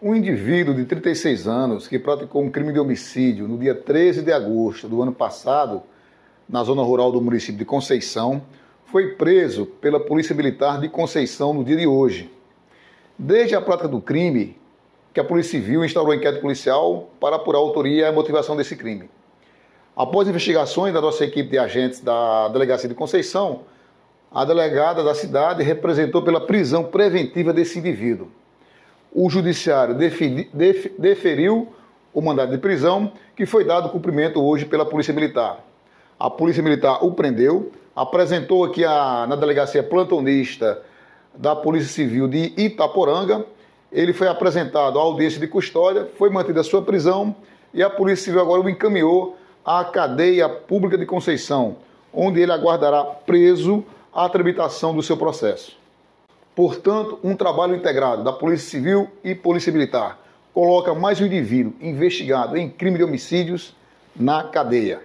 Um indivíduo de 36 anos que praticou um crime de homicídio no dia 13 de agosto do ano passado, na zona rural do município de Conceição, foi preso pela Polícia Militar de Conceição no dia de hoje. Desde a prática do crime, que a Polícia Civil instaurou inquérito policial para apurar a autoria e a motivação desse crime. Após investigações da nossa equipe de agentes da Delegacia de Conceição, a delegada da cidade representou pela prisão preventiva desse indivíduo o Judiciário deferiu o mandado de prisão, que foi dado cumprimento hoje pela Polícia Militar. A Polícia Militar o prendeu, apresentou aqui a, na delegacia plantonista da Polícia Civil de Itaporanga. Ele foi apresentado à audiência de custódia, foi mantida a sua prisão e a Polícia Civil agora o encaminhou à cadeia pública de Conceição, onde ele aguardará preso a tramitação do seu processo. Portanto, um trabalho integrado da Polícia Civil e Polícia Militar coloca mais um indivíduo investigado em crime de homicídios na cadeia.